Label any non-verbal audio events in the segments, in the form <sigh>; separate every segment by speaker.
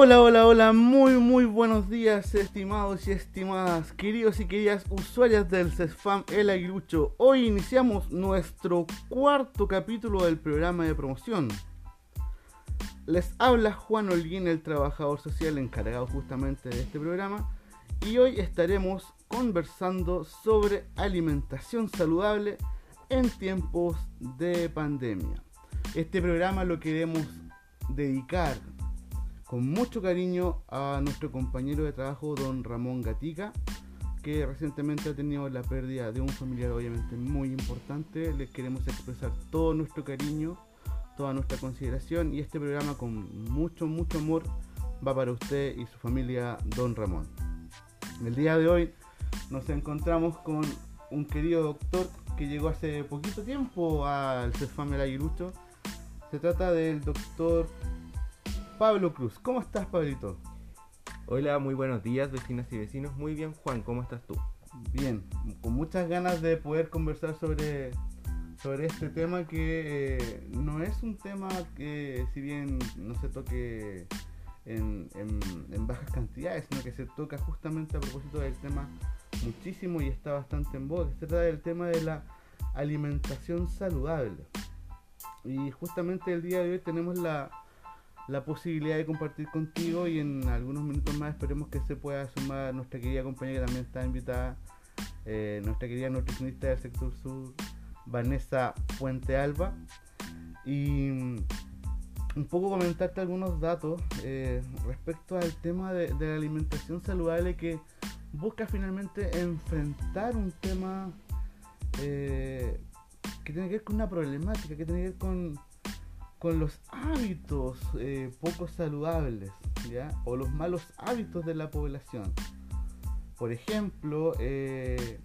Speaker 1: Hola, hola, hola, muy, muy buenos días, estimados y estimadas, queridos y queridas usuarias del CESFAM El Aguilucho. Hoy iniciamos nuestro cuarto capítulo del programa de promoción. Les habla Juan Holguín, el trabajador social encargado justamente de este programa, y hoy estaremos conversando sobre alimentación saludable en tiempos de pandemia. Este programa lo queremos dedicar con mucho cariño a nuestro compañero de trabajo, don Ramón Gatica, que recientemente ha tenido la pérdida de un familiar obviamente muy importante. Les queremos expresar todo nuestro cariño, toda nuestra consideración y este programa con mucho, mucho amor va para usted y su familia, don Ramón. El día de hoy nos encontramos con un querido doctor que llegó hace poquito tiempo al CESFAM El Aguilucho. Se trata del doctor Pablo Cruz. ¿Cómo estás, Pablito?
Speaker 2: Hola, muy buenos días, vecinas y vecinos. Muy bien, Juan, ¿cómo estás tú?
Speaker 1: Bien, con muchas ganas de poder conversar sobre, sobre este tema que eh, no es un tema que, si bien no se toque en, en, bajas cantidades, sino que se toca justamente a propósito del tema muchísimo y está bastante en voz. Se trata del tema de la alimentación saludable. Y justamente el día de hoy tenemos la la posibilidad de compartir contigo y en algunos minutos más esperemos que se pueda sumar nuestra querida compañera que también está invitada, eh, nuestra querida nutricionista del sector sur, Vanessa Fuente Alba. Y mm, un poco comentarte algunos datos eh, respecto al tema de, la alimentación saludable que busca finalmente enfrentar un tema eh, que tiene que ver con una problemática, que tiene que ver con con los hábitos eh, poco saludables o los malos hábitos de la población. Por ejemplo, eh,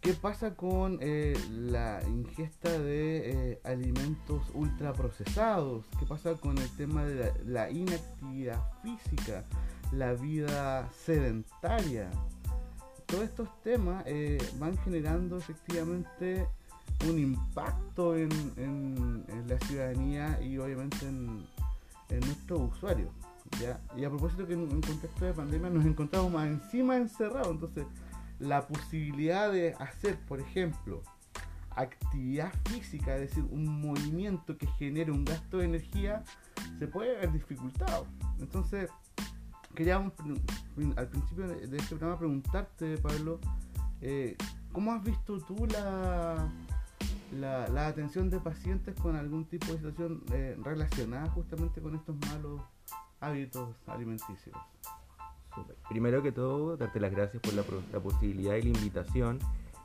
Speaker 1: ¿qué pasa con eh, la ingesta de alimentos ultraprocesados? ¿Qué pasa con el tema de la inactividad física, la vida sedentaria? Todos estos temas van generando efectivamente un impacto en, en, la ciudadanía y obviamente en, en nuestros usuarios. ¿ya? Y a propósito que en, un contexto de pandemia nos encontramos más encima encerrados, entonces la posibilidad de hacer, por ejemplo, actividad física, es decir, un movimiento que genere un gasto de energía, se puede ver dificultado. Entonces, quería al principio de, este programa preguntarte, Pablo, eh, ¿cómo has visto tú la, la, atención de pacientes con algún tipo de situación eh, relacionada justamente con estos malos hábitos alimenticios.
Speaker 2: Primero que todo, darte las gracias por la, la posibilidad y la invitación.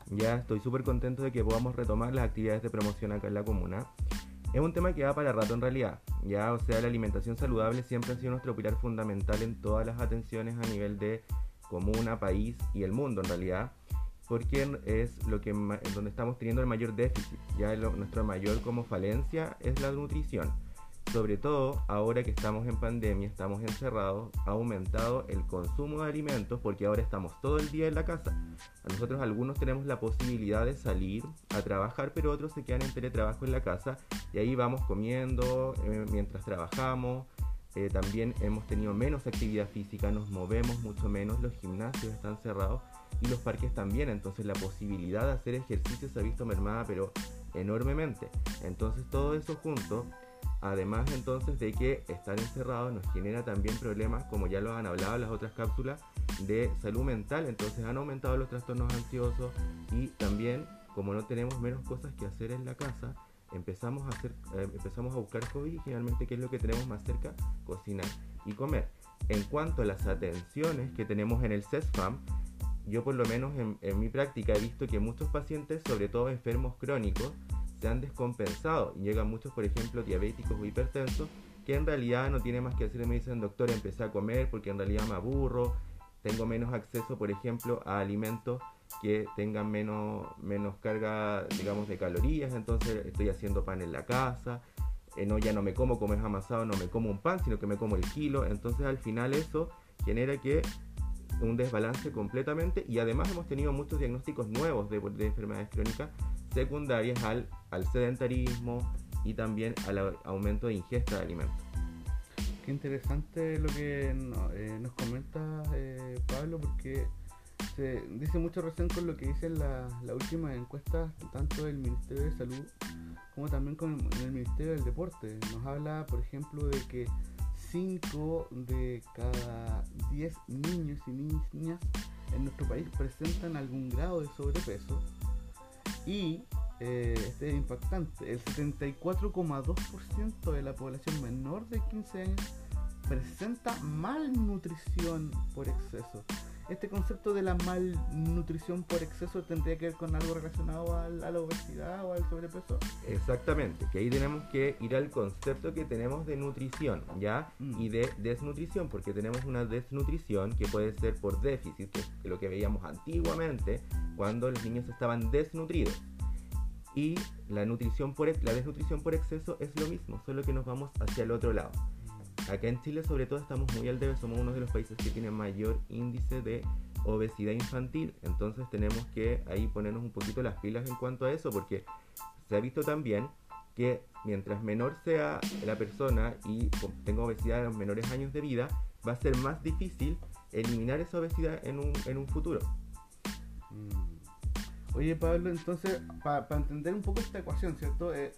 Speaker 2: Ya estoy súper contento de que podamos retomar las actividades de promoción acá en la comuna. Es un tema que va para rato en realidad. Ya, o sea, la alimentación saludable siempre ha sido nuestro pilar fundamental en todas las atenciones a nivel de comuna, país y el mundo en realidad porque es lo que donde estamos teniendo el mayor déficit. Ya nuestra mayor como falencia es la nutrición. Sobre todo ahora que estamos en pandemia, estamos encerrados, ha aumentado el consumo de alimentos porque ahora estamos todo el día en la casa. Nosotros algunos tenemos la posibilidad de salir a trabajar, pero otros se quedan en teletrabajo en la casa y ahí vamos comiendo eh, mientras trabajamos. Eh, también hemos tenido menos actividad física, nos movemos mucho menos, los gimnasios están cerrados y los parques también, entonces la posibilidad de hacer ejercicio se ha visto mermada pero enormemente. Entonces todo eso junto, además entonces de que estar encerrados nos genera también problemas, como ya lo han hablado las otras cápsulas, de salud mental, entonces han aumentado los trastornos ansiosos y también como no tenemos menos cosas que hacer en la casa, empezamos a hacer eh, empezamos a buscar hobby y generalmente qué es lo que tenemos más cerca cocinar y comer. En cuanto a las atenciones que tenemos en el CESFAM yo por lo menos en, mi práctica he visto que muchos pacientes, sobre todo enfermos crónicos, se han descompensado. Y llegan muchos, por ejemplo, diabéticos o hipertensos, que en realidad no tienen más que hacer me dicen, doctor, empecé a comer porque en realidad me aburro, tengo menos acceso, por ejemplo, a alimentos que tengan menos, menos carga, digamos, de calorías, entonces estoy haciendo pan en la casa, eh, no, ya no me como como es amasado, no me como un pan, sino que me como el kilo, entonces al final eso genera que un desbalance completamente y además hemos tenido muchos diagnósticos nuevos de, enfermedades crónicas secundarias al, sedentarismo y también al aumento de ingesta de alimentos.
Speaker 1: qué interesante lo que eh, nos comenta eh, Pablo, porque se dice mucho recién con lo que dicen la, la última encuesta, tanto del Ministerio de Salud como también con el Ministerio del Deporte. Nos habla, por ejemplo, de que 5 de cada 10 niños y niñas en nuestro país presentan algún grado de sobrepeso. Y eh, este es impactante, el 74,2% de la población menor de 15 años presenta malnutrición por exceso este concepto de la malnutrición por exceso tendría que ver con algo relacionado a la obesidad o al sobrepeso.
Speaker 2: Exactamente, que ahí tenemos que ir al concepto que tenemos de nutrición, ¿ya? Mm. Y de desnutrición, porque tenemos una desnutrición que puede ser por déficit, que es lo que veíamos antiguamente cuando los niños estaban desnutridos. Y la, nutrición por, la desnutrición por exceso es lo mismo, solo que nos vamos hacia el otro lado. Acá en Chile sobre todo estamos muy al debe, somos uno de los países que tiene mayor índice de obesidad infantil, entonces tenemos que ahí ponernos un poquito las pilas en cuanto a eso, porque se ha visto también que mientras menor sea la persona y tenga obesidad en los menores años de vida, va a ser más difícil eliminar esa obesidad en un, futuro.
Speaker 1: Mm. Oye Pablo, entonces, para entender un poco esta ecuación, ¿cierto? Eh,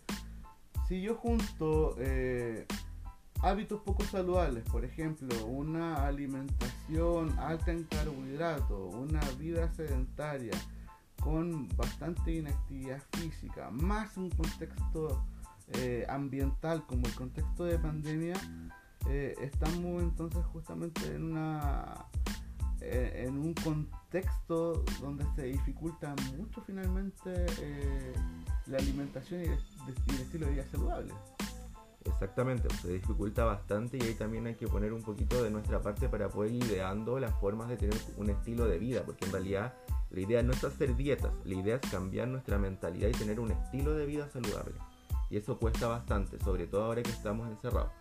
Speaker 1: si yo junto eh, hábitos poco saludables, por ejemplo, una alimentación alta en carbohidratos, una vida sedentaria con bastante inactividad física, más un contexto eh, ambiental como el contexto de pandemia, eh, estamos entonces justamente en una eh, en un contexto donde se dificulta mucho finalmente la alimentación y el estilo de vida saludable.
Speaker 2: Exactamente, se dificulta bastante y ahí también hay que poner un poquito de nuestra parte para poder ir ideando las formas de tener un estilo de vida, porque en realidad la idea no es hacer dietas, la idea es cambiar nuestra mentalidad y tener un estilo de vida saludable. Y eso cuesta bastante, sobre todo ahora que estamos encerrados.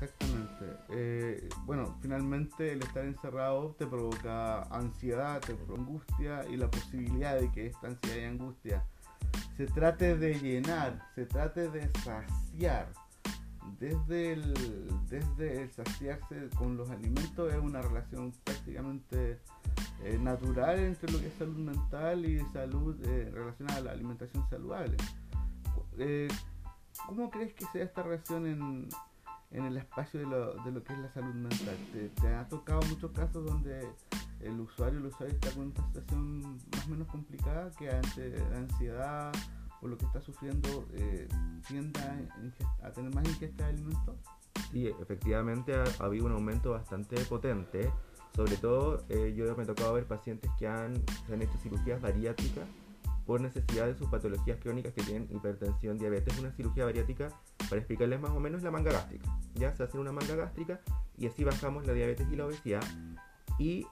Speaker 1: Exactamente. Eh, bueno, finalmente el estar encerrado te provoca ansiedad, te provoca angustia y la posibilidad de que esta ansiedad y angustia se trate de llenar, se trate de saciar. Desde el, desde el saciarse con los alimentos es una relación prácticamente eh, natural entre lo que es salud mental y salud eh, relacionada a la alimentación saludable. Eh, ¿Cómo crees que sea esta relación en, en el espacio de lo, de lo, que es la salud mental? ¿Te, ¿Te, ha tocado muchos casos donde el usuario, el usuario está con una situación más o menos complicada que ante la ansiedad o lo que está sufriendo eh, tienda a, tener más ingesta de alimentos?
Speaker 2: Sí, efectivamente ha, habido un aumento bastante potente. Sobre todo, eh, yo me he tocado ver pacientes que han, hecho cirugías bariátricas por necesidad de sus patologías crónicas que tienen hipertensión, diabetes, una cirugía bariátrica para explicarles más o menos la manga gástrica. Ya se hace una manga gástrica y así bajamos la diabetes y la obesidad. Y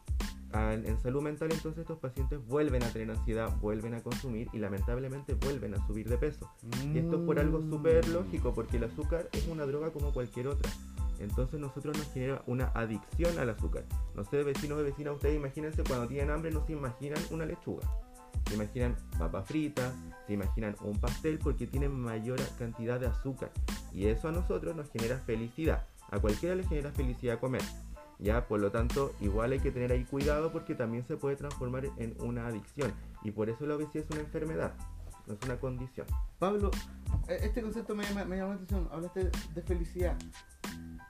Speaker 2: en salud mental entonces estos pacientes vuelven a tener ansiedad, vuelven a consumir y lamentablemente vuelven a subir de peso. Y esto es por algo súper lógico, porque el azúcar es una droga como cualquier otra. Entonces nosotros nos genera una adicción al azúcar. No sé, vecinos de vecinas, ustedes imagínense cuando tienen hambre no se imaginan una lechuga. Se imaginan papas fritas, se imaginan un pastel porque tienen mayor cantidad de azúcar. Y eso a nosotros nos genera felicidad. A cualquiera le genera felicidad comer. ¿Ya? Por lo tanto, igual hay que tener ahí cuidado porque también se puede transformar en una adicción y por eso la obesidad es una enfermedad, no es una condición.
Speaker 1: Pablo, e-, este concepto me, me, llamó la atención, hablaste de felicidad.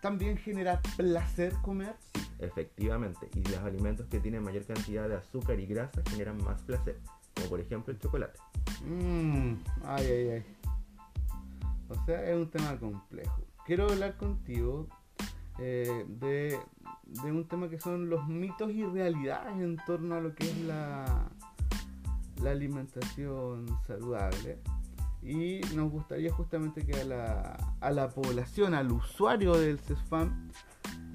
Speaker 1: ¿También genera placer comer?
Speaker 2: Sí, efectivamente, y los alimentos que tienen mayor cantidad de azúcar y grasa generan más placer, como por ejemplo el chocolate.
Speaker 1: Mmm, ay, ay, ay. O sea, es un tema complejo. Quiero hablar contigo eh, de un tema que son los mitos y realidades en torno a lo que es la, la alimentación saludable. Y nos gustaría justamente que a la, a la población, al usuario del CESFAM,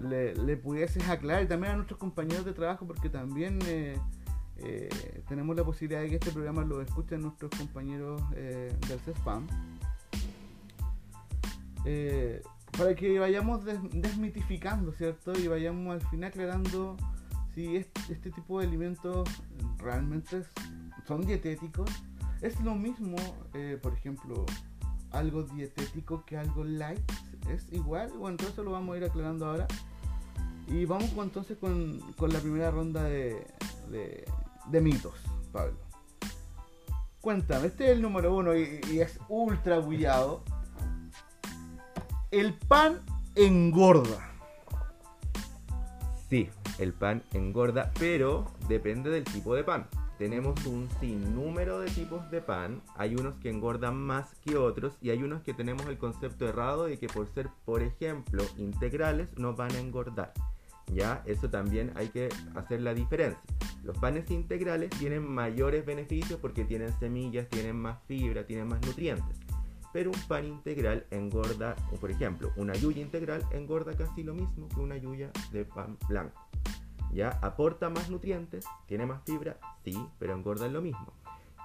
Speaker 1: le, le, pudieses aclarar y también a nuestros compañeros de trabajo, porque también eh, eh, tenemos la posibilidad de que este programa lo escuchen nuestros compañeros del CESFAM para que vayamos desmitificando, ¿cierto? Y vayamos al final aclarando si este, tipo de alimentos realmente son dietéticos. Es lo mismo, eh, por ejemplo, algo dietético que algo light. es igual. Bueno, entonces lo vamos a ir aclarando ahora. Y vamos entonces con, la primera ronda de mitos, Pablo. Cuéntame, este es el número uno y, y es ultra bullado. El pan engorda.
Speaker 2: Sí, el pan engorda, pero depende del tipo de pan. Tenemos un sinnúmero de tipos de pan. Hay unos que engordan más que otros y hay unos que tenemos el concepto errado de que por ser, por ejemplo, integrales no van a engordar. Ya, eso también hay que hacer la diferencia. Los panes integrales tienen mayores beneficios porque tienen semillas, tienen más fibra, tienen más nutrientes. Pero un pan integral engorda, por ejemplo, una yuya integral engorda casi lo mismo que una yuya de pan blanco. ¿Ya? Aporta más nutrientes, tiene más fibra, sí, pero engorda lo mismo.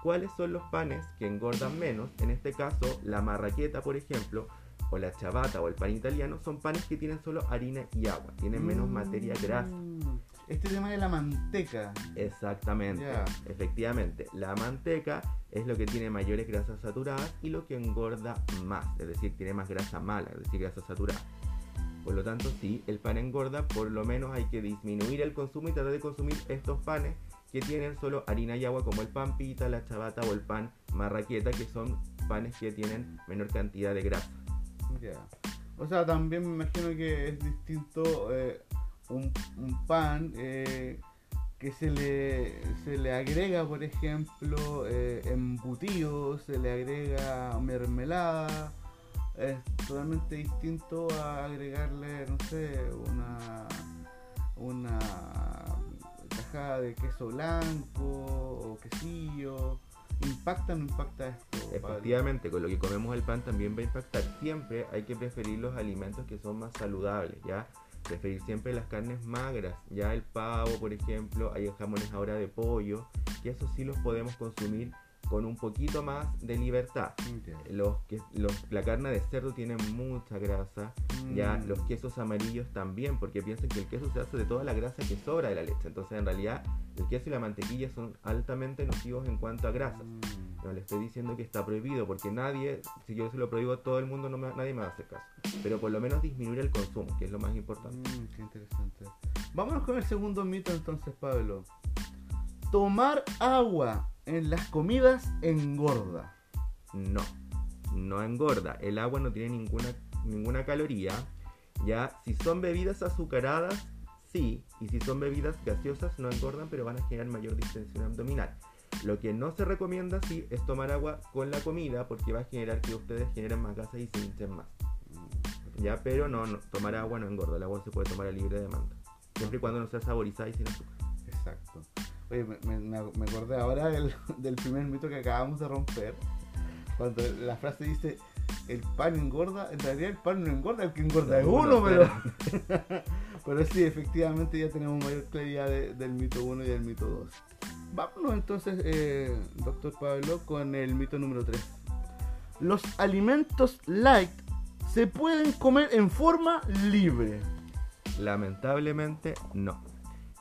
Speaker 2: ¿Cuáles son los panes que engordan menos? En este caso, la marraqueta, por ejemplo, o la chabata o el pan italiano son panes que tienen solo harina y agua, tienen menos materia grasa.
Speaker 1: Este tema de la manteca.
Speaker 2: Exactamente, efectivamente. La manteca es lo que tiene mayores grasas saturadas y lo que engorda más, es decir, tiene más grasa mala, es decir, grasa saturada. Por lo tanto, sí, el pan engorda, por lo menos hay que disminuir el consumo y tratar de consumir estos panes que tienen solo harina y agua, como el pan pita, la chabata o el pan marraqueta, que son panes que tienen menor cantidad de grasa.
Speaker 1: Ya. O sea, también me imagino que es distinto eh, un, pan eh, que se le, se le agrega, por ejemplo, eh, embutido, se le agrega mermelada. Es totalmente distinto a agregarle, no sé, una, una caja de queso blanco o quesillo. ¿Impacta o no impacta esto?
Speaker 2: Efectivamente, con lo que comemos el pan también va a impactar. Siempre hay que preferir los alimentos que son más saludables, ¿ya? Preferir siempre las carnes magras, ya el pavo, por ejemplo, hay jamones ahora de pollo, que eso sí los podemos consumir con un poquito más de libertad. Los, que, los, la carne de cerdo tiene mucha grasa, ya
Speaker 1: Mm.
Speaker 2: los quesos amarillos también, porque piensen que el queso se hace de toda la grasa que sobra de la leche. Entonces, en realidad, el queso y la mantequilla son altamente nocivos en cuanto a grasas.
Speaker 1: Mm.
Speaker 2: No le estoy diciendo que está prohibido, porque nadie, si yo se lo prohíbo a todo el mundo, no me- nadie me va a hacer caso. Pero por lo menos disminuir el consumo, que es lo más importante.
Speaker 1: Mm, qué interesante. Vámonos con el segundo mito entonces, Pablo. Tomar agua en las comidas engorda.
Speaker 2: No, no engorda. El agua no tiene ninguna, ninguna caloría. Ya, si son bebidas azucaradas, sí. Y si son bebidas gaseosas, no engordan, pero van a generar mayor distensión abdominal. Lo que no se recomienda, sí, es tomar agua con la comida, porque va a generar que ustedes generen más gases y se hinchen más. Ya, pero no, no, tomar agua no engorda. El agua se puede tomar a libre demanda. Siempre y cuando no sea saborizada y sin azúcar.
Speaker 1: Exacto. Oye, me, me- me acordé ahora del, <laughs> del primer mito que acabamos de romper. Cuando la frase dice, el pan engorda, en realidad el pan no engorda, el que engorda es
Speaker 2: No,
Speaker 1: uno,
Speaker 2: uno,
Speaker 1: pero... <laughs> pero sí, efectivamente ya tenemos mayor claridad de- del mito 1 y del mito 2. Vámonos entonces, eh, doctor Pablo, con el mito número 3. Los alimentos light se pueden comer en forma libre.
Speaker 2: Lamentablemente no.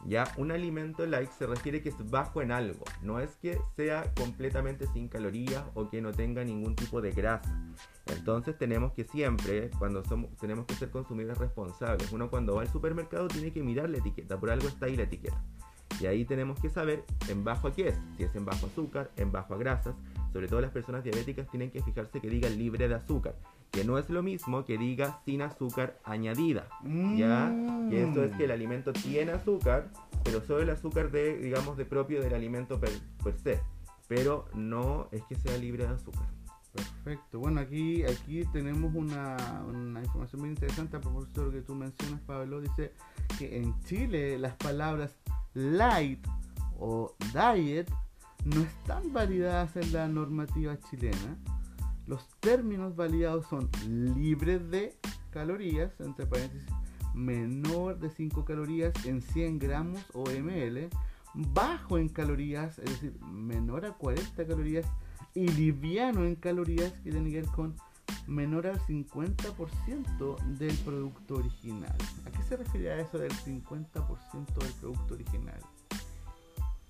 Speaker 2: Ya un alimento light se refiere que es bajo en algo, no es que sea completamente sin calorías o que no tenga ningún tipo de grasa. Entonces tenemos que siempre, cuando somos, tenemos que ser consumidores responsables. Uno cuando va al supermercado tiene que mirar la etiqueta, por algo está ahí la etiqueta. Y ahí tenemos que saber en bajo a qué es, si es en bajo azúcar, en bajo a grasas. Sobre todo las personas diabéticas tienen que fijarse que diga libre de azúcar, que no es lo mismo que diga sin azúcar añadida. Ya, que eso es que el alimento tiene azúcar, pero solo el azúcar de, digamos, de propio del alimento per, per se. Pero no es que sea libre de azúcar.
Speaker 1: Perfecto. Bueno, aquí, aquí tenemos una, una información muy interesante a propósito de lo que tú mencionas, Pablo. Dice que en Chile las palabras light o diet no están validadas en la normativa chilena. Los términos validados son libres de calorías, entre paréntesis, menor de 5 calorías en 100 gramos o ml, bajo en calorías, es decir, menor a 40 calorías y liviano en calorías que tiene que con menor al 50% del producto original. ¿A qué se refiere a eso del 50% del producto original?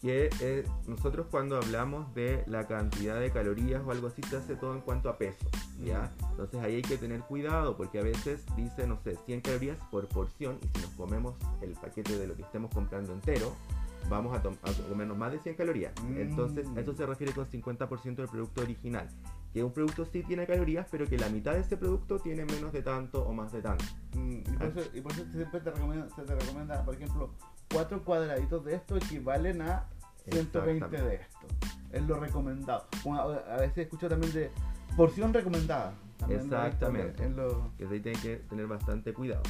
Speaker 2: que eh, nosotros cuando hablamos de la cantidad de calorías o algo así se hace todo en cuanto a peso, ¿ya?
Speaker 1: Mm.
Speaker 2: Entonces ahí hay que tener cuidado porque a veces dice, no sé, 100 calorías por porción y si nos comemos el paquete de lo que estemos comprando entero, vamos a, a comernos más de 100 calorías.
Speaker 1: Mm.
Speaker 2: Entonces eso se refiere con 50% del producto original, que un producto sí tiene calorías, pero que la mitad de ese producto tiene menos de tanto o más de tanto.
Speaker 1: Mm, y, por eso, y por eso siempre te recomienda, se te recomienda, por ejemplo, cuatro cuadraditos de esto equivalen a 120 de esto. Es lo recomendado. A, veces escucho también de porción recomendada.
Speaker 2: Exactamente.
Speaker 1: en lo-
Speaker 2: Que ahí tiene que tener bastante cuidado.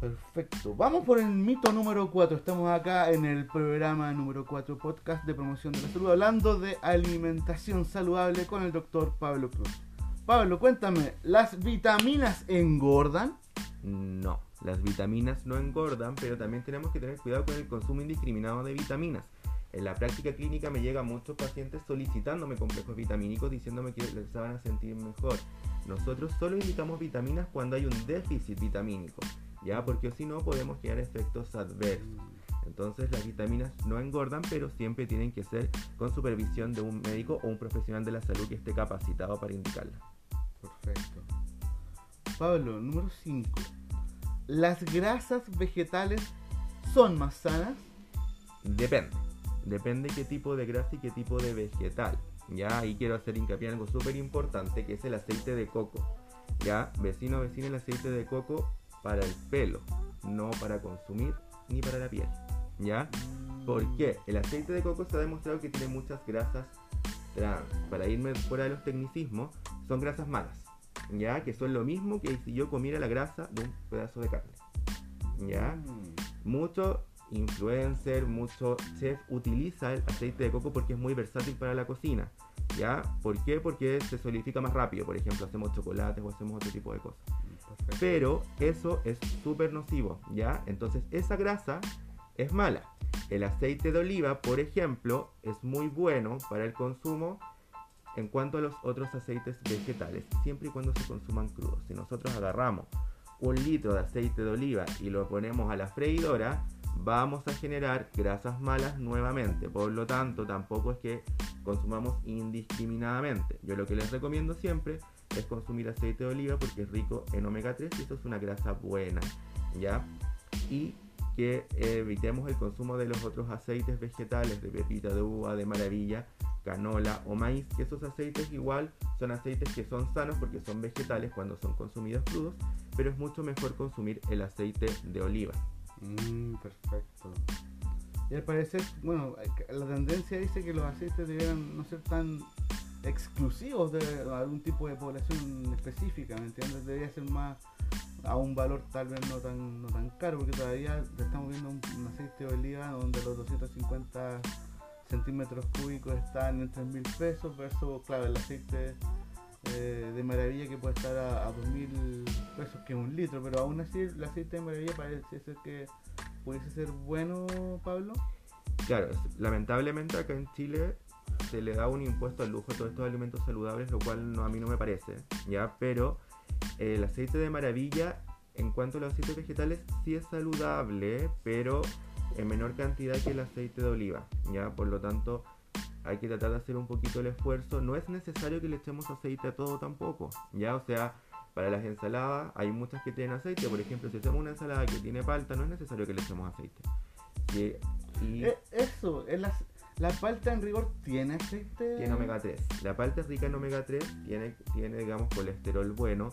Speaker 1: Perfecto. Vamos por el mito número 4. Estamos acá en el programa número 4 podcast de promoción de la salud hablando de alimentación saludable con el doctor Pablo Cruz. Pablo, cuéntame, ¿las vitaminas engordan?
Speaker 2: No, las vitaminas no engordan, pero también tenemos que tener cuidado con el consumo indiscriminado de vitaminas. En la práctica clínica me llegan muchos pacientes solicitándome complejos vitamínicos diciéndome que les van a sentir mejor. Nosotros solo indicamos vitaminas cuando hay un déficit vitamínico, ya porque si no podemos crear efectos adversos. Entonces las vitaminas no engordan, pero siempre tienen que ser con supervisión de un médico o un profesional de la salud que esté capacitado para indicarlas.
Speaker 1: Perfecto. Pablo, número 5. ¿Las grasas vegetales son más sanas?
Speaker 2: Depende. Depende qué tipo de grasa y qué tipo de vegetal. Ya ahí quiero hacer hincapié en algo súper importante que es el aceite de coco. Ya, vecino, vecina, el aceite de coco para el pelo, no para consumir ni para la piel. ¿Ya? ¿Por qué? El aceite de coco se ha demostrado que tiene muchas grasas trans. Para irme fuera de los tecnicismos, son grasas malas. ¿Ya? Que son lo mismo que si yo comiera la grasa de un pedazo de carne. ¿Ya?
Speaker 1: Mm.
Speaker 2: Mucho influencer, mucho chef utiliza el aceite de coco porque es muy versátil para la cocina. ¿Ya? ¿Por qué? Porque se solidifica más rápido. Por ejemplo, hacemos chocolates o hacemos otro tipo de cosas. Pero eso es súper nocivo, ¿ya? Entonces esa grasa es mala. El aceite de oliva, por ejemplo, es muy bueno para el consumo en cuanto a los otros aceites vegetales, siempre y cuando se consuman crudos. Si nosotros agarramos un litro de aceite de oliva y lo ponemos a la freidora, vamos a generar grasas malas nuevamente. Por lo tanto, tampoco es que consumamos indiscriminadamente. Yo lo que les recomiendo siempre es consumir aceite de oliva porque es rico en omega 3 y eso es una grasa buena, ¿ya? Y que evitemos el consumo de los otros aceites vegetales, de pepita de uva, de maravilla, canola o maíz, que esos aceites igual son aceites que son sanos porque son vegetales cuando son consumidos crudos, pero es mucho mejor consumir el aceite de oliva.
Speaker 1: Mm, perfecto. Y al parecer, bueno, la tendencia dice que los aceites debieran no ser tan exclusivos de algún tipo de población específica, ¿me entiendes? Debería ser más a un valor tal vez no tan, no tan caro, porque todavía estamos viendo un, aceite de oliva donde los 250 centímetros cúbicos están en 3 mil pesos, versus, claro, el aceite eh, de maravilla que puede estar a, a 2 mil pesos, que es un litro, pero aún así el aceite de maravilla parece ser que pudiese ser bueno, Pablo.
Speaker 2: Claro, lamentablemente acá en Chile se le da un impuesto al lujo a todos estos alimentos saludables, lo cual no, a mí no me parece, ¿ya? Pero eh, el aceite de maravilla, en cuanto a los aceites vegetales, sí es saludable, pero en menor cantidad que el aceite de oliva, ¿ya? Por lo tanto, hay que tratar de hacer un poquito el esfuerzo. No es necesario que le echemos aceite a todo tampoco, ¿ya? O sea, para las ensaladas hay muchas que tienen aceite. Por ejemplo, si hacemos una ensalada que tiene palta, no es necesario que le echemos aceite.
Speaker 1: Eh, eso, es la, la palta en rigor tiene aceite.
Speaker 2: tiene omega 3. La palta es rica en omega 3, tiene, tiene, digamos, colesterol bueno.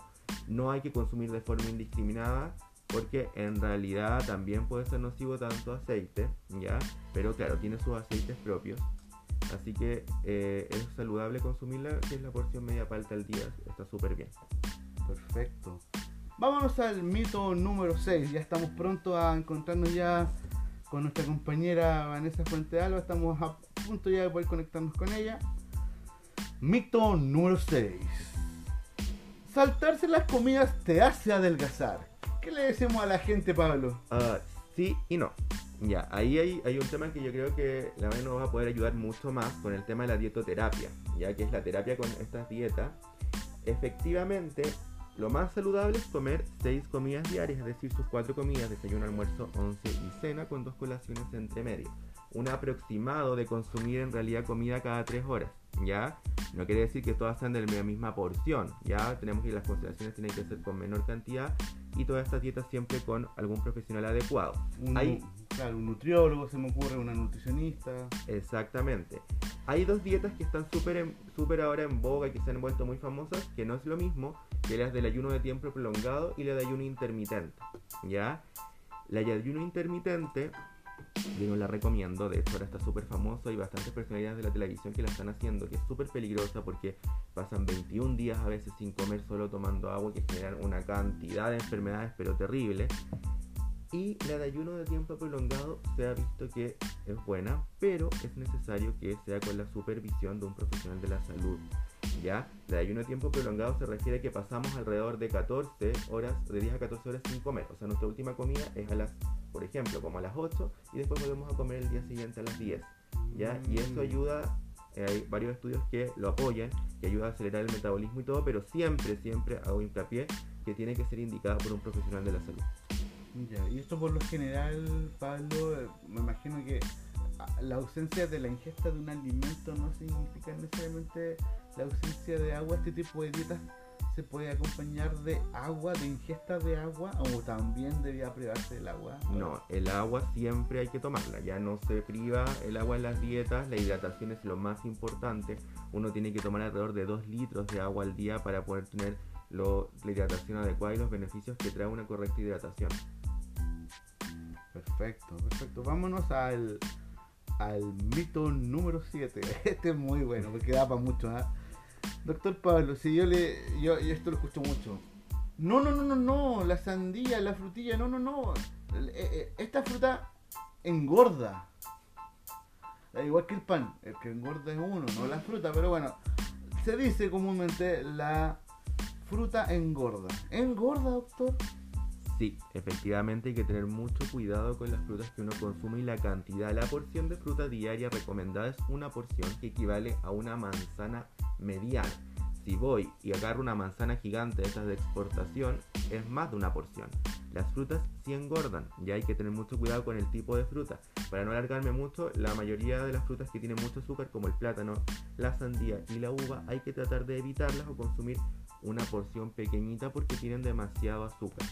Speaker 2: No hay que consumir de forma indiscriminada porque en realidad también puede ser nocivo tanto aceite, ¿ya? Pero claro, tiene sus aceites propios. Así que eh, es saludable consumirla, que es la porción media palta al día, está súper bien.
Speaker 1: Perfecto. Vámonos al mito número 6. Ya estamos pronto a encontrarnos ya con nuestra compañera Vanessa Fuente Alba. Estamos a punto ya de poder conectarnos con ella. Mito número 6. Saltarse las comidas te hace adelgazar. ¿Qué le decimos a la gente, Pablo?
Speaker 2: Ah, sí y no. Ya, ahí hay, hay un tema que yo creo que la verdad nos va a poder ayudar mucho más con el tema de la dietoterapia, ya que es la terapia con estas dietas. Efectivamente, lo más saludable es comer 6 comidas diarias, es decir, sus 4 comidas, desayuno, almuerzo, once y cena, con dos colaciones entre medio. un aproximado de consumir en realidad comida cada 3 horas. ¿Ya? No quiere decir que todas sean de la misma porción, ¿ya? Tenemos que las consideraciones tienen que ser con menor cantidad y todas estas dietas siempre con algún profesional adecuado. Hay-
Speaker 1: claro, un nutriólogo, se me ocurre, una nutricionista.
Speaker 2: Exactamente. Hay dos dietas que están súper súper ahora en boga y que se han vuelto muy famosas, que no es lo mismo que las del ayuno de tiempo prolongado y la de ayuno intermitente. ¿Ya? La de ayuno intermitente, yo no la recomiendo, de hecho ahora está súper famoso, hay bastantes personalidades de la televisión que la están haciendo, que es súper peligrosa porque pasan 21 días a veces sin comer, solo tomando agua, que generan una cantidad de enfermedades pero terribles. Y la de ayuno de tiempo prolongado se ha visto que es buena, pero es necesario que sea con la supervisión de un profesional de la salud. ¿Ya? La de ayuno de tiempo prolongado se refiere a que pasamos alrededor de 14 horas, de 10 a 14 horas sin comer. O sea, nuestra última comida es a las, por ejemplo, como a las 8 y después volvemos a comer el día siguiente a las 10. ¿Ya? Y eso
Speaker 1: Mm.
Speaker 2: ayuda, eh, hay varios estudios que lo apoyan, que ayuda a acelerar el metabolismo y todo, pero siempre, siempre hago hincapié que tiene que ser indicada por un profesional de la salud.
Speaker 1: Y esto por lo general, Pablo, me imagino que la ausencia de la ingesta de un alimento no significa necesariamente la ausencia de agua. Este tipo de dietas se puede acompañar de agua, de ingesta de agua, o también debía privarse del agua.
Speaker 2: No, el agua siempre hay que tomarla, ya no se priva el agua en las dietas, la hidratación es lo más importante, uno tiene que tomar alrededor de 2 litros de agua al día para poder tener la hidratación adecuada y los beneficios que trae una correcta hidratación.
Speaker 1: Perfecto, perfecto. Vámonos al, al mito número 7. <laughs> Este es muy bueno, porque da para mucho. ¿ah? Doctor Pablo, si yo le. Yo, yo esto lo escucho mucho. No, no, no, no, no. La sandía, la frutilla, no, no, no. Eh, eh, Esta fruta engorda. Da Igual que el pan. El que engorda es uno, no la fruta. Pero bueno, se dice comúnmente la fruta engorda. ¿Engorda, doctor?
Speaker 2: Sí, efectivamente hay que tener mucho cuidado con las frutas que uno consume y la cantidad. La porción de fruta diaria recomendada es una porción que equivale a una manzana mediana. Si voy y agarro una manzana gigante de estas de exportación, es más de una porción. Las frutas sí engordan, ya hay que tener mucho cuidado con el tipo de fruta. Para no alargarme mucho, la mayoría de las frutas que tienen mucho azúcar, como el plátano, la sandía y la uva, hay que tratar de evitarlas o consumir una porción pequeñita porque tienen demasiado azúcar.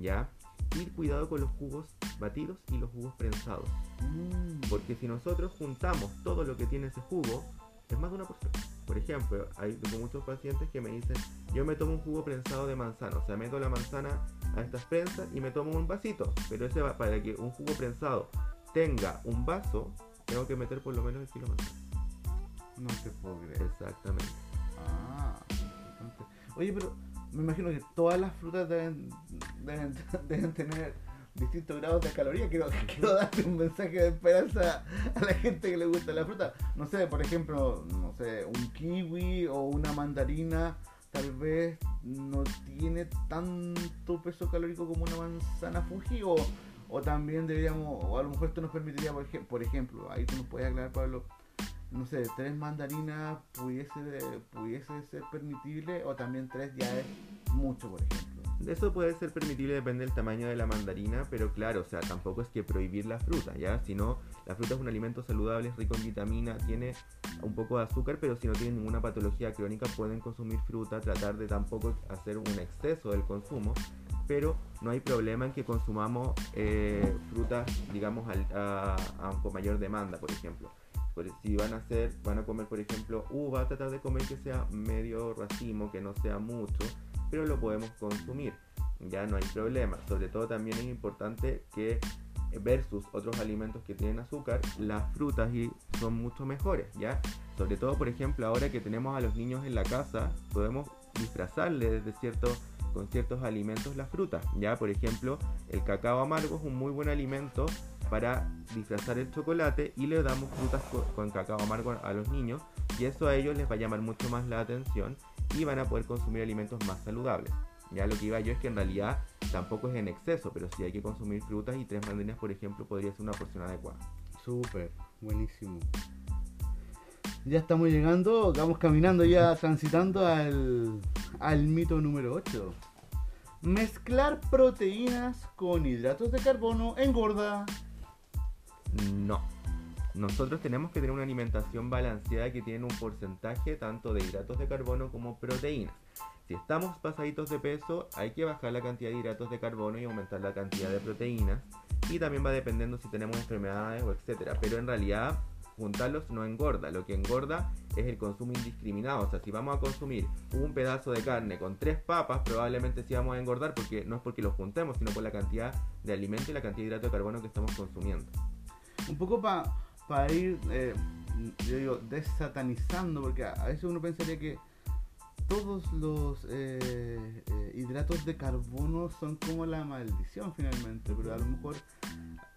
Speaker 2: ¿Ya? Y cuidado con los jugos batidos y los jugos prensados.
Speaker 1: Mm.
Speaker 2: Porque si nosotros juntamos todo lo que tiene ese jugo, es más de una porción. Por ejemplo, hay tengo muchos pacientes que me dicen, yo me tomo un jugo prensado de manzana, o sea, meto la manzana a estas prensas y me tomo un vasito. Pero ese va, para que un jugo prensado tenga un vaso, tengo que meter por lo menos el kilo de manzana.
Speaker 1: No te puedo creer.
Speaker 2: Exactamente.
Speaker 1: Ah. Oye, pero me imagino que todas las frutas deben, deben, <laughs> deben tener distintos grados de calorías. Quiero, <laughs> quiero darle un mensaje de esperanza a la gente que le gusta la fruta. No sé, por ejemplo, no sé, un kiwi o una mandarina tal vez no tiene tanto peso calórico como una manzana Fuji o, o también deberíamos, o a lo mejor esto nos permitiría, por, ejem- por ejemplo, ahí tú nos puedes aclarar, Pablo, no sé, tres mandarinas pudiese, pudiese ser permitible o también tres ya es mucho, por ejemplo.
Speaker 2: Eso puede ser permitible, depende del tamaño de la mandarina, pero claro, o sea, tampoco es que prohibir la fruta, ¿ya? Si no, la fruta es un alimento saludable, es rico en vitamina, tiene un poco de azúcar, pero si no tienen ninguna patología crónica pueden consumir fruta, tratar de tampoco hacer un exceso del consumo, pero no hay problema en que consumamos eh, frutas, digamos, al- con mayor demanda, por ejemplo. Por- si van a hacer, van a comer, por ejemplo, uva, tratar de comer que sea medio racimo, que no sea mucho, pero lo podemos consumir. Ya no hay problema. Sobre todo también es importante que versus otros alimentos que tienen azúcar, las frutas son mucho mejores, ¿ya? Sobre todo, por ejemplo, ahora que tenemos a los niños en la casa, podemos disfrazarles de cierto, con ciertos alimentos las frutas, ¿ya? Por ejemplo, el cacao amargo es un muy buen alimento para disfrazar el chocolate y le damos frutas co- con, cacao amargo a los niños y eso a ellos les va a llamar mucho más la atención y van a poder consumir alimentos más saludables. Ya lo que iba yo es que en realidad tampoco es en exceso, pero si hay que consumir frutas y tres mandarinas, por ejemplo, podría ser una porción adecuada.
Speaker 1: Súper, buenísimo. Ya estamos llegando, vamos caminando ya, <laughs> transitando al, al mito número 8. Mezclar proteínas con hidratos de carbono engorda.
Speaker 2: No. nosotros tenemos que tener una alimentación balanceada que tiene un porcentaje tanto de hidratos de carbono como proteínas. Si estamos pasaditos de peso, hay que bajar la cantidad de hidratos de carbono y aumentar la cantidad de proteínas. Y también va dependiendo si tenemos enfermedades o etcétera. Pero en realidad, juntarlos no engorda. Lo que engorda es el consumo indiscriminado. O sea, si vamos a consumir un pedazo de carne con tres papas, probablemente sí vamos a engordar porque no es porque los juntemos, sino por la cantidad de alimento y la cantidad de hidratos de carbono que estamos consumiendo.
Speaker 1: Un poco para ir, eh, yo digo, desatanizando, porque a veces uno pensaría que todos los eh, eh, hidratos de carbono son como la maldición finalmente, pero a lo mejor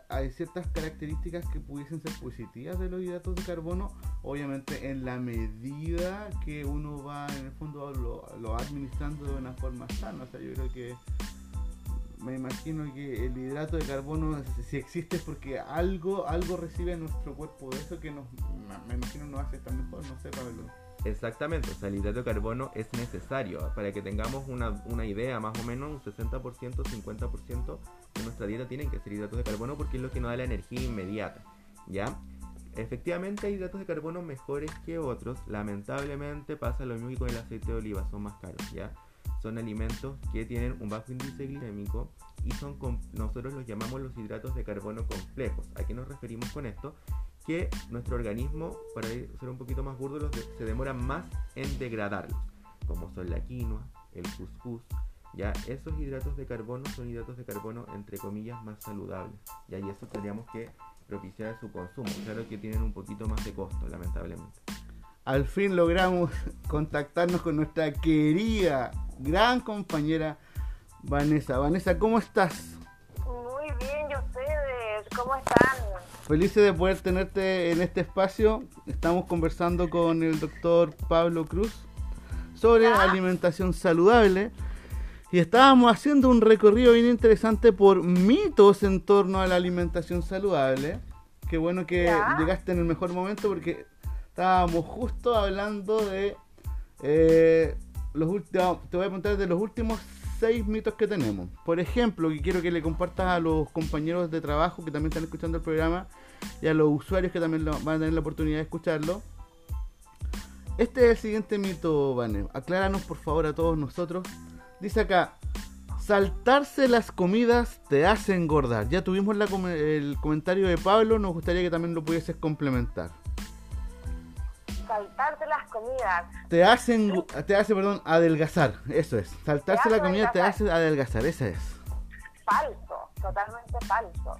Speaker 1: hay ciertas características que pudiesen ser positivas de los hidratos de carbono, obviamente en la medida que uno va en el fondo lo, lo administrando de una forma sana. O sea, yo creo que me imagino que el hidrato de carbono si existe es porque algo algo recibe nuestro cuerpo de eso que nos me imagino nos hace estar mejor, no sé, Pablo.
Speaker 2: Exactamente, o sea, el hidrato de carbono es necesario para que tengamos una, una idea, más o menos un 60%, 50% de nuestra dieta tienen que ser hidratos de carbono porque es lo que nos da la energía inmediata, ¿ya? Efectivamente hay hidratos de carbono mejores que otros, lamentablemente pasa lo mismo que con el aceite de oliva, son más caros, ¿ya? Son alimentos que tienen un bajo índice glicémico y son nosotros los llamamos los hidratos de carbono complejos. ¿A qué nos referimos con esto? que nuestro organismo, para ser un poquito más burdo, se demora más en degradarlos, como son la quinoa, el couscous, ya esos hidratos de carbono son hidratos de carbono entre comillas más saludables, ya y eso tendríamos que propiciar su consumo, claro que tienen un poquito más de costo, lamentablemente.
Speaker 1: Al fin logramos <laughs> contactarnos con nuestra querida, gran compañera Vanessa. Vanessa, ¿cómo estás?
Speaker 3: Muy bien, ¿y ustedes? ¿Cómo están?
Speaker 1: Felices de poder tenerte en este espacio. Estamos conversando con el doctor Pablo Cruz sobre alimentación saludable. Y estábamos haciendo un recorrido bien interesante por mitos en torno a la alimentación saludable. Qué bueno que llegaste en el mejor momento porque estábamos justo hablando de eh, los últimos. Te voy a contar de los últimos seis mitos que tenemos. Por ejemplo, que quiero que le compartas a los compañeros de trabajo que también están escuchando el programa y a los usuarios que también van a tener la oportunidad de escucharlo. Este es el siguiente mito, Vane. Acláranos por favor a todos nosotros. Dice acá, saltarse las comidas te hace engordar. Ya tuvimos el comentario de Pablo, nos gustaría que también lo pudieses complementar
Speaker 3: saltarse las comidas.
Speaker 1: Te hacen, te hace, perdón, adelgazar, eso es. Saltarse la comida te hace adelgazar, esa es.
Speaker 3: Falso, totalmente falso.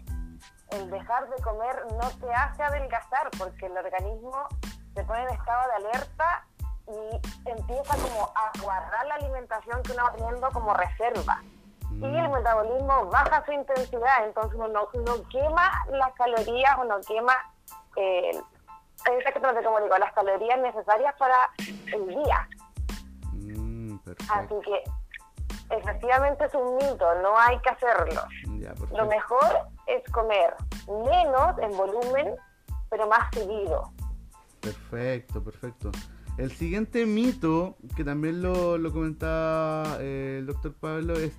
Speaker 3: El dejar de comer no te hace adelgazar porque el organismo se pone en estado de alerta y empieza como a guardar la alimentación que uno va teniendo como reserva. Y el mm. metabolismo baja su intensidad, entonces uno no, quema las calorías o no quema eh, exactamente como digo, las calorías necesarias para el día. Mm, Así que efectivamente es un mito, no hay que hacerlo. Lo mejor es comer menos en volumen, pero más seguido.
Speaker 1: Perfecto, perfecto. El siguiente mito, que también lo, lo comentaba eh, el doctor Pablo, es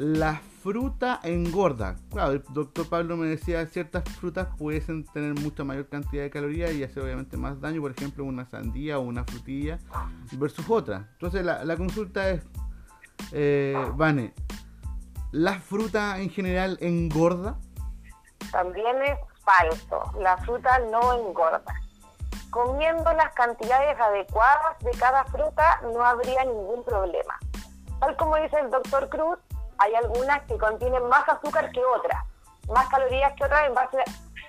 Speaker 1: la fruta engorda. Claro, el doctor Pablo me decía ciertas frutas pueden tener mucha mayor cantidad de calorías y hacer obviamente más daño, por ejemplo una sandía o una frutilla versus otra. Entonces la, consulta es, eh, Vane, ¿la fruta en general engorda?
Speaker 3: También es falso, la fruta no engorda. Comiendo las cantidades adecuadas de cada fruta no habría ningún problema. Tal como dice el doctor Cruz, hay algunas que contienen más azúcar que otras, más calorías que otras en base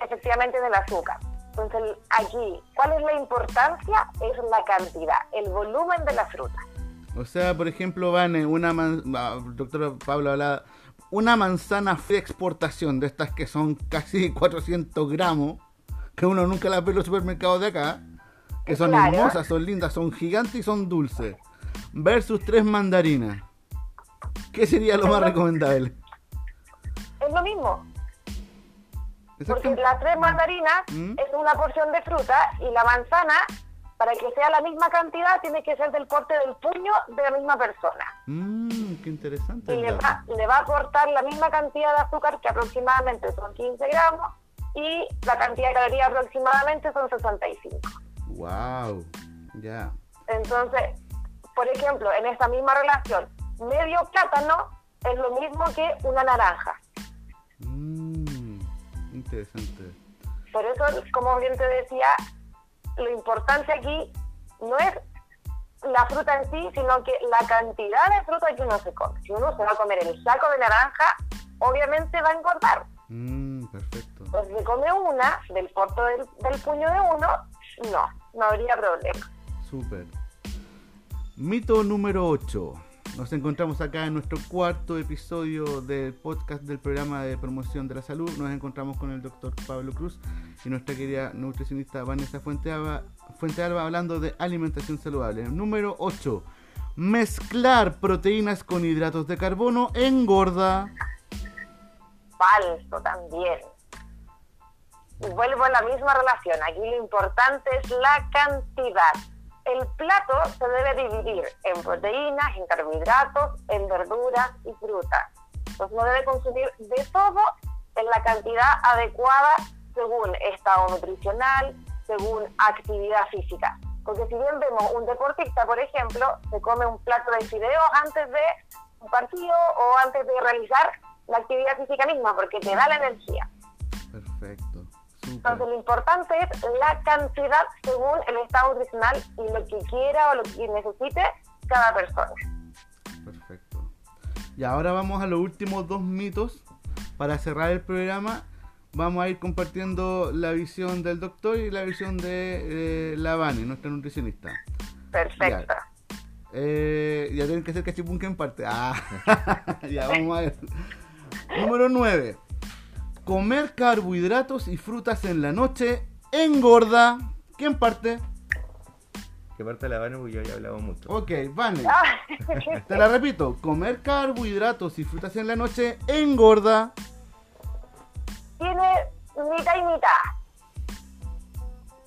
Speaker 3: efectivamente del azúcar. Entonces aquí, ¿cuál es la importancia? Es la cantidad, el volumen de la fruta.
Speaker 1: O sea, por ejemplo, Vane, una man... Ah, doctor Pablo hablaba, una manzana de exportación de estas que son casi <laughs> 400 gramos, que uno nunca la ve en los supermercados de acá, que son hermosas, son lindas, son gigantes y son dulces, versus tres mandarinas. ¿Qué sería lo más recomendable?
Speaker 3: Es lo mismo. Porque las tres mandarinas ¿Mm? es una porción de fruta y la manzana, para que sea la misma cantidad, tiene que ser del porte del puño de la misma persona.
Speaker 1: Mmm, qué interesante.
Speaker 3: Y le va, a aportar la misma cantidad de azúcar, que aproximadamente son 15 gramos, y la cantidad de calorías aproximadamente son 65.
Speaker 1: Wow, ya.
Speaker 3: Entonces, por ejemplo, en esta misma relación, medio plátano es lo mismo que una naranja.
Speaker 1: Mm, interesante.
Speaker 3: Por eso, como bien te decía, lo importante aquí no es la fruta en sí, sino que la cantidad de fruta que uno se come. Si uno se va a comer el saco de naranja, obviamente va a engordar.
Speaker 1: Mm, perfecto.
Speaker 3: Pues si come una del porto del, del puño de uno, no, no habría problema.
Speaker 1: Súper. Mito número 8. Nos encontramos acá en nuestro cuarto episodio del podcast del programa de promoción de la salud. Nos encontramos con el doctor Pablo Cruz y nuestra querida nutricionista Vanessa Fuentealba, Fuentealba hablando de alimentación saludable. Número 8. Mezclar proteínas con hidratos de carbono engorda.
Speaker 3: Falso también. Y vuelvo a la misma relación. Aquí lo importante es la cantidad. El plato se debe dividir en proteínas, en carbohidratos, en verduras y frutas. Entonces uno debe consumir de todo en la cantidad adecuada según estado nutricional, según actividad física. Porque si bien vemos un deportista, por ejemplo, se come un plato de fideos antes de un partido o antes de realizar la actividad física misma, porque te da la energía.
Speaker 1: Perfecto.
Speaker 3: Entonces lo importante es la cantidad según el estado nutricional y lo que quiera o lo que necesite cada persona.
Speaker 1: Perfecto. Y ahora vamos a los últimos dos mitos. Para cerrar el programa, vamos a ir compartiendo la visión del doctor y la visión de eh, la Vani, nuestra nutricionista.
Speaker 3: Perfecto.
Speaker 1: Eh, ya tienen que hacer cachipunque en parte. Ah, <laughs> ya vamos a ver. Número 9. Comer carbohidratos y frutas en la noche engorda. ¿Quién parte?
Speaker 2: Que parte la mano porque yo ya he hablado mucho.
Speaker 1: Ok, Vani.
Speaker 3: Ah, <laughs>
Speaker 1: Te la repito. Comer carbohidratos y frutas en la noche engorda.
Speaker 3: Tiene mitad y mitad.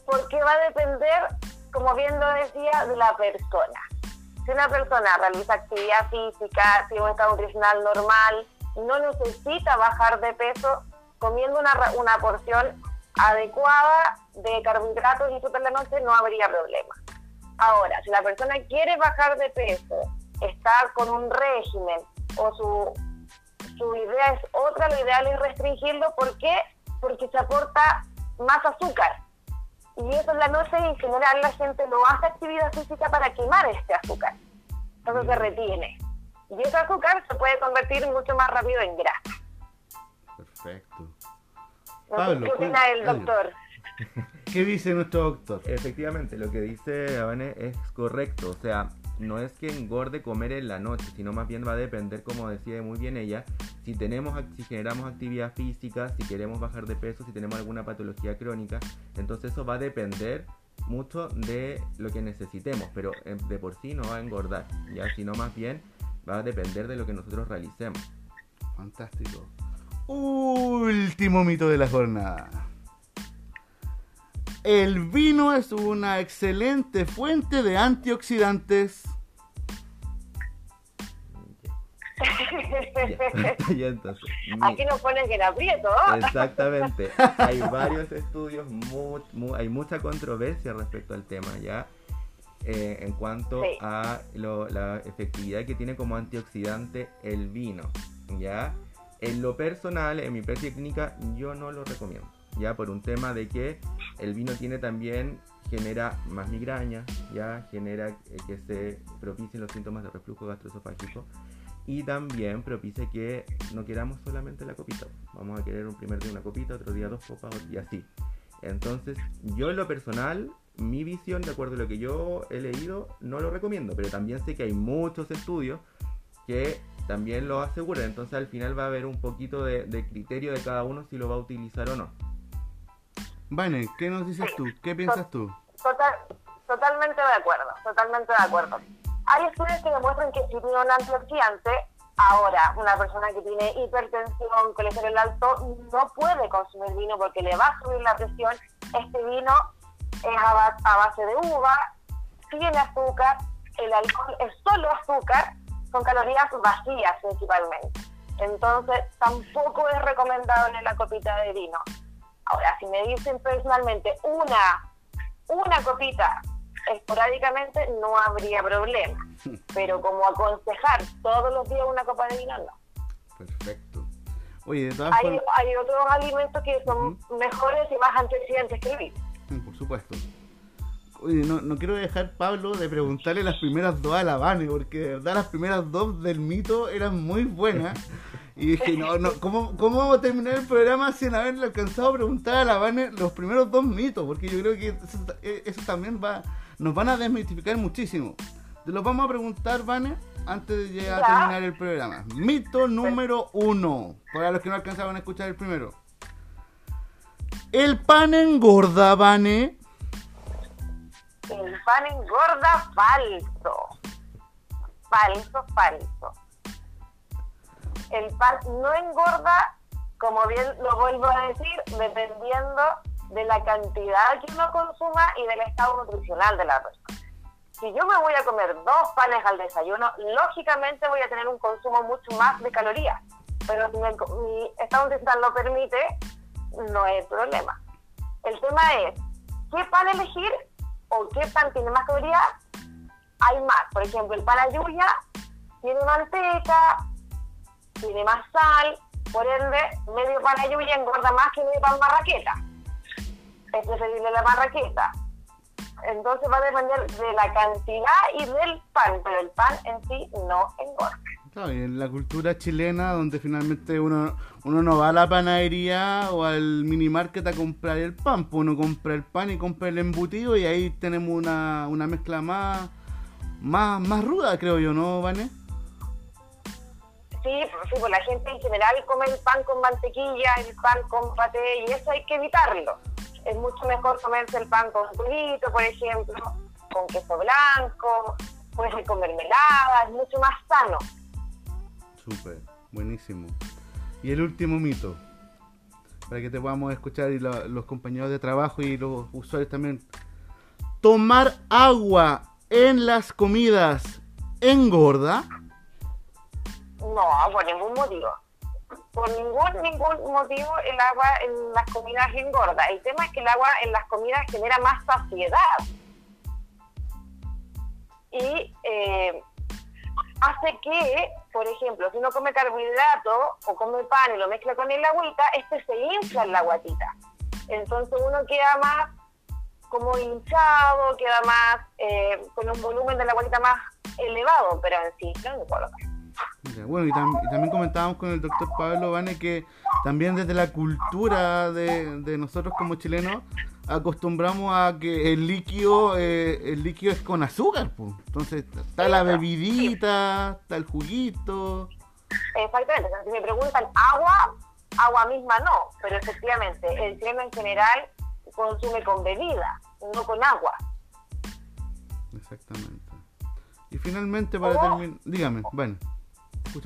Speaker 3: Porque va a depender, como bien lo decía, de la persona. Si una persona realiza actividad física, tiene un estado nutricional normal, no necesita bajar de peso, comiendo una, una porción adecuada de carbohidratos y en la noche no habría problema. Ahora, si la persona quiere bajar de peso, está con un régimen o su, su idea es otra, lo ideal es restringirlo. ¿Por qué? Porque se aporta más azúcar. Y eso en la noche en general la gente no hace actividad física para quemar este azúcar. Entonces se retiene. Y ese azúcar se puede convertir mucho más rápido en grasa.
Speaker 1: Perfecto. Pablo,
Speaker 3: ¿Qué opina el doctor? <laughs>
Speaker 1: ¿Qué dice nuestro doctor?
Speaker 2: Efectivamente, lo que dice Avane es correcto. O sea, no es que engorde comer en la noche, sino más bien va a depender, como decía muy bien ella, si tenemos, ac- si generamos actividad física, si queremos bajar de peso, si tenemos alguna patología crónica. Entonces eso va a depender mucho de lo que necesitemos, pero eh, de por sí no va a engordar, ya, sino más bien va a depender de lo que nosotros realicemos.
Speaker 1: Fantástico. Último mito de la jornada. El vino es una excelente fuente de antioxidantes.
Speaker 2: Ya, ya, entonces. mi-
Speaker 3: Aquí nos ponen que en aprieto. ¿no?
Speaker 2: Exactamente. Hay varios estudios, mu- mu- hay mucha controversia respecto al tema ya. eh, en cuanto
Speaker 3: Sí.
Speaker 2: a lo- la efectividad que tiene como antioxidante el vino, ¿ya? En lo personal, en mi práctica clínica, yo no lo recomiendo, ¿ya? Por un tema de que el vino tiene también, genera más migraña, ¿ya? Genera eh, que se propicien los síntomas de reflujo gastroesofágico y también propicia que no queramos solamente la copita. Vamos a querer un primer día una copita, otro día dos copas y así. Entonces, yo en lo personal, mi visión, de acuerdo a lo que yo he leído, no lo recomiendo, pero también sé que hay muchos estudios que también lo aseguran. Entonces, al final va a haber un poquito de, de criterio de cada uno si lo va a utilizar o no.
Speaker 1: Vane, ¿qué nos dices tú? ¿Qué piensas tú?
Speaker 3: Total, totalmente de acuerdo, totalmente de acuerdo. Hay estudios que demuestran que si tiene un antioxidante, ahora una persona que tiene hipertensión, colesterol alto, no puede consumir vino porque le va a subir la presión. Este vino es a base de uva, tiene azúcar, el alcohol es solo azúcar, son calorías vacías principalmente. Entonces tampoco es recomendable la copita de vino. Ahora, si me dicen personalmente una, una copita esporádicamente, no habría problema. <laughs> Pero como aconsejar todos los días una copa de vino, no.
Speaker 1: Perfecto. Oye, de todas
Speaker 3: Hay,
Speaker 1: formas...
Speaker 3: hay otros alimentos que son mejores y más antioxidantes que el vino.
Speaker 1: Mm, Por supuesto. Oye, no, no quiero dejar, Pablo, de preguntarle las primeras dos a la Vane, porque de verdad las primeras dos del mito eran muy buenas. <laughs> Y dije, no, no, ¿cómo, ¿cómo vamos a terminar el programa sin haberle alcanzado a preguntar a la Vane los primeros dos mitos? Porque yo creo que eso, eso también va, nos van a desmitificar muchísimo. Te los vamos a preguntar, Vane, antes de llegar a terminar el programa. Mito número uno, para los que no alcanzaban a escuchar el primero. ¿El pan engorda, Vane?
Speaker 3: El pan engorda falso. Falso, falso. El pan no engorda, como bien lo vuelvo a decir, dependiendo de la cantidad que uno consuma y del estado nutricional de la persona. Si yo me voy a comer dos panes al desayuno, lógicamente voy a tener un consumo mucho más de calorías. Pero si me- mi estado nutricional lo permite, no es problema. El tema es, ¿qué pan elegir o qué pan tiene más calorías? Hay más. Por ejemplo, el pan ayuya tiene manteca, tiene más sal, por ende, medio pan ayuya engorda más que medio pan marraqueta. Es preferible la marraqueta. Entonces va a depender de la cantidad y del pan, pero el pan en sí no engorda.
Speaker 1: Claro, y en la cultura chilena, donde finalmente uno, uno no va a la panadería o al mini market a comprar el pan, pues uno compra el pan y compra el embutido y ahí tenemos una, una mezcla más, más, más ruda, creo yo, ¿no, Vane?
Speaker 3: Sí, sí, pues la gente en general come el pan con mantequilla, el pan con paté, y eso hay que evitarlo. Es mucho mejor comerse el pan con culito, por ejemplo, con queso blanco, puede ser con mermelada, es mucho más sano.
Speaker 1: Súper, buenísimo. Y el último mito, para que te podamos escuchar y los compañeros de trabajo y los usuarios también. Tomar agua en las comidas engorda.
Speaker 3: No, por ningún motivo. Por ningún, ningún motivo el agua en las comidas engorda. El tema es que el agua en las comidas genera más saciedad. Y eh, hace que, por ejemplo, si uno come carbohidrato o come pan y lo mezcla con el agüita, este se infla en la guatita. Entonces uno queda más como hinchado, queda más eh, con un volumen de la guatita más elevado, pero en sí no engorda.
Speaker 1: Ya, Bueno, y, y también comentábamos con el doctor Pablo Vane que también desde la cultura de, de nosotros como chilenos acostumbramos a que el líquido eh, el líquido es con azúcar, pues. Entonces está la bebidita, está el juguito.
Speaker 3: Exactamente, si me preguntan agua, agua misma no, pero efectivamente el chileno en general consume con bebida, no con agua.
Speaker 1: Exactamente. Y finalmente para terminar, dígame, bueno.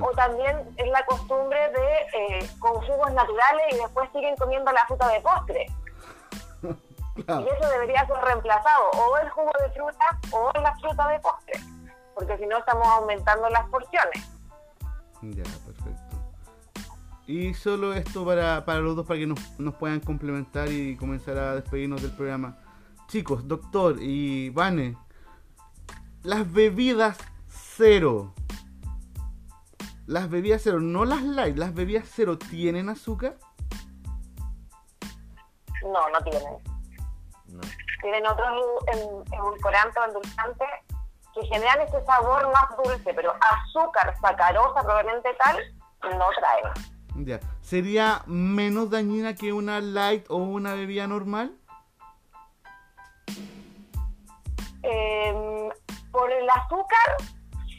Speaker 3: O también es la costumbre de eh, con jugos naturales y después siguen comiendo la fruta de postre.
Speaker 1: Claro.
Speaker 3: Y eso debería ser reemplazado o el jugo de fruta o la fruta de postre, porque si no estamos aumentando las porciones.
Speaker 1: Ya, perfecto. Y solo esto para, para los dos, para que nos, nos puedan complementar y comenzar a despedirnos del programa. Chicos, doctor y Vane, las bebidas cero. Las bebidas cero, no las light, las bebidas cero, ¿tienen azúcar?
Speaker 3: No, no tienen. Tienen otros edulcorantes o endulzantes que generan ese sabor más dulce, pero azúcar, sacarosa, probablemente tal, no traen.
Speaker 1: Ya. ¿Sería menos dañina que una light o una bebida normal?
Speaker 3: Em, por el azúcar,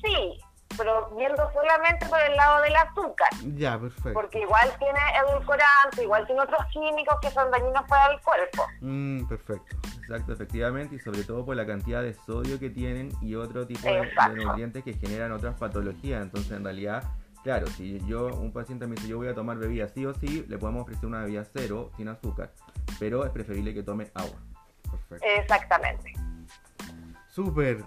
Speaker 3: sí, pero viendo solamente por el lado del azúcar,
Speaker 1: Ya, perfecto.
Speaker 3: porque igual tiene edulcorante, igual tiene otros químicos que son dañinos para el cuerpo.
Speaker 1: Mm, perfecto.
Speaker 2: Exacto, efectivamente, y sobre todo por la cantidad de sodio que tienen y otro tipo de, de nutrientes que generan otras patologías. Entonces, en realidad, claro, si yo, un paciente me dice yo voy a tomar bebida sí o sí, le podemos ofrecer una bebida cero, sin azúcar, pero es preferible que tome agua.
Speaker 1: Perfecto.
Speaker 3: Exactamente.
Speaker 1: Super.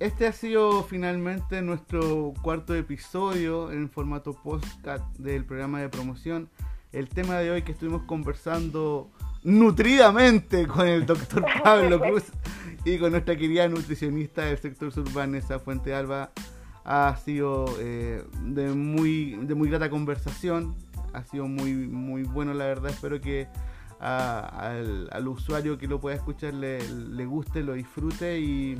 Speaker 1: Este ha sido finalmente nuestro cuarto episodio en formato podcast del programa de promoción el tema de hoy que estuvimos conversando nutridamente con el doctor <laughs> Pablo Cruz y con nuestra querida nutricionista del sector sur, Vanessa Fuente Alba. Ha sido eh, de, muy, de muy grata conversación, ha sido muy, muy bueno la verdad. Espero que al, usuario que lo pueda escuchar le, le guste, lo disfrute y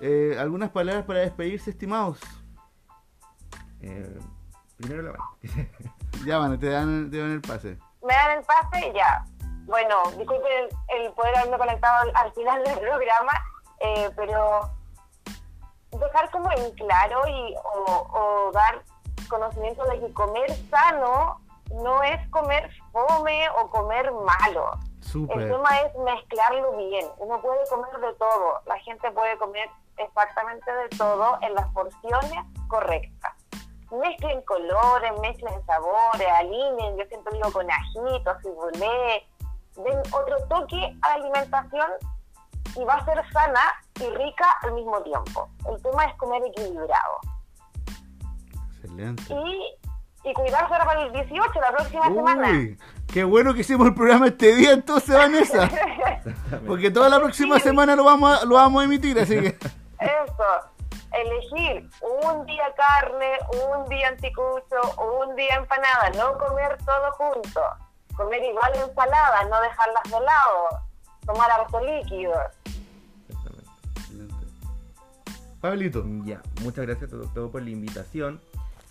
Speaker 1: eh, algunas palabras para despedirse, estimados.
Speaker 2: Eh, primero la van. <laughs>
Speaker 1: ya van, te dan, te dan el pase.
Speaker 3: Me dan el pase y ya. Bueno, disculpen el, poder haberme conectado al, final del programa, eh, pero dejar como en claro y o, dar conocimiento de que comer sano no es comer fome o comer malo. El tema es mezclarlo bien. Uno puede comer de todo. La gente puede comer exactamente de todo en las porciones correctas. Mezclen colores, mezclen sabores, alineen, yo siempre digo con ajitos, cibolé, den otro toque a la alimentación y va a ser sana y rica al mismo tiempo. El tema es comer equilibrado.
Speaker 1: Excelente.
Speaker 3: Y, y cuidarse ahora para el 18, la próxima Uy, semana.
Speaker 1: Qué bueno que hicimos el programa este día entonces, Vanessa. <laughs> Porque toda la próxima semana lo vamos, a, lo vamos a emitir, así que...
Speaker 3: Eso, elegir un día carne, un día anticucho, un día empanada, no comer todo junto, comer igual ensalada, no dejarlas de lado, tomar harto líquido.
Speaker 1: Exactamente. Pablito.
Speaker 2: Ya, muchas gracias a todos por la invitación.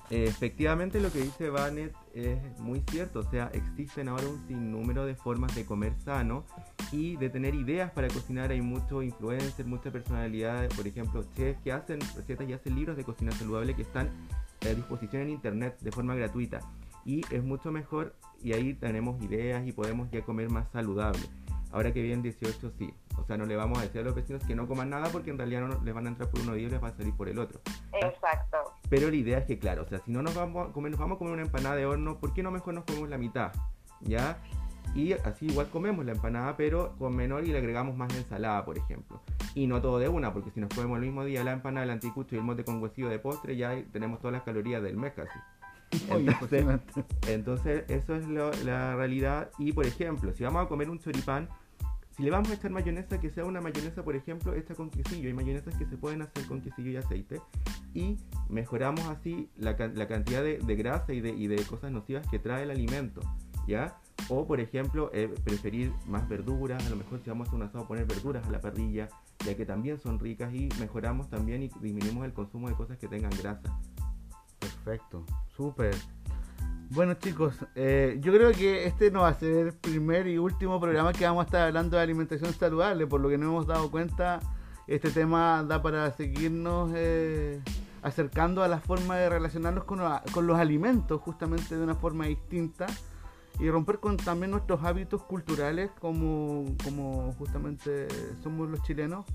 Speaker 2: Efectivamente lo que dice Vanet es muy cierto, o sea, existen ahora un sinnúmero de formas de comer sano y de tener ideas para cocinar. Hay muchos influencers, muchas personalidades, por ejemplo, chefs que hacen recetas y hacen libros de cocina saludable que están a disposición en internet de forma gratuita. Y es mucho mejor y ahí tenemos ideas y podemos ya comer más saludable. Ahora que viene 18, sí. O sea, no le vamos a decir a los vecinos que no coman nada porque en realidad no les van a entrar por uno y les va a salir por el otro.
Speaker 3: Exacto.
Speaker 2: Pero la idea es que, claro, o sea, si no nos vamos a comer, nos vamos a comer una empanada de horno, ¿por qué no mejor nos comemos la mitad? ¿Ya? Y así igual comemos la empanada, pero con menor y le agregamos más ensalada, por ejemplo. Y no todo de una, porque si nos comemos el mismo día la empanada, el anticucho y el mote con huesillo de postre, ya tenemos todas las calorías del mes casi. <laughs> Entonces, eso es la realidad. Y por ejemplo, si vamos a comer un choripán, si le vamos a echar mayonesa, que sea una mayonesa, por ejemplo, hecha con quesillo. Hay mayonesas que se pueden hacer con quesillo y aceite. Y mejoramos así la, cantidad de, grasa y de, cosas nocivas que trae el alimento. ¿Ya? O, por ejemplo, eh, preferir más verduras. A lo mejor si vamos a hacer un asado, poner verduras a la parrilla, ya que también son ricas y mejoramos también y disminuimos el consumo de cosas que tengan grasa.
Speaker 1: Perfecto, súper. Bueno chicos, eh, yo creo que este no va a ser el primer y último programa que vamos a estar hablando de alimentación saludable, por lo que nos hemos dado cuenta, este tema da para seguirnos eh, acercando a la forma de relacionarnos con, con, los alimentos justamente de una forma distinta y romper con también nuestros hábitos culturales como justamente somos los chilenos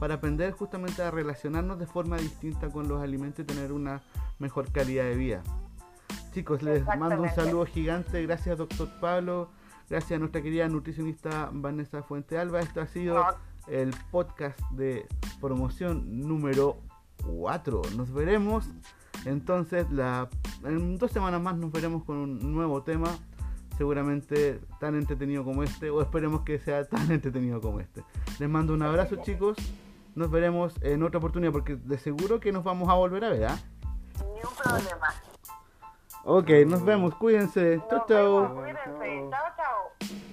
Speaker 1: para aprender justamente a relacionarnos de forma distinta con los alimentos y tener una mejor calidad de vida. Chicos, les mando un saludo gigante. Gracias, doctor Pablo. Gracias a nuestra querida nutricionista Vanessa Fuente Alba. Esto ha sido el podcast de promoción número 4. Nos veremos entonces la, en dos semanas más nos veremos con un nuevo tema. Seguramente tan entretenido como este. O esperemos que sea tan <laughs> entretenido como este. Les mando un abrazo chicos. Nos veremos en otra oportunidad porque de seguro que nos vamos a volver a ver. ¿ah?
Speaker 3: Ni un problema.
Speaker 1: Ok, nos vemos, cuídense.
Speaker 3: Nos chao, chao. Vemos, cuídense, chao, chao.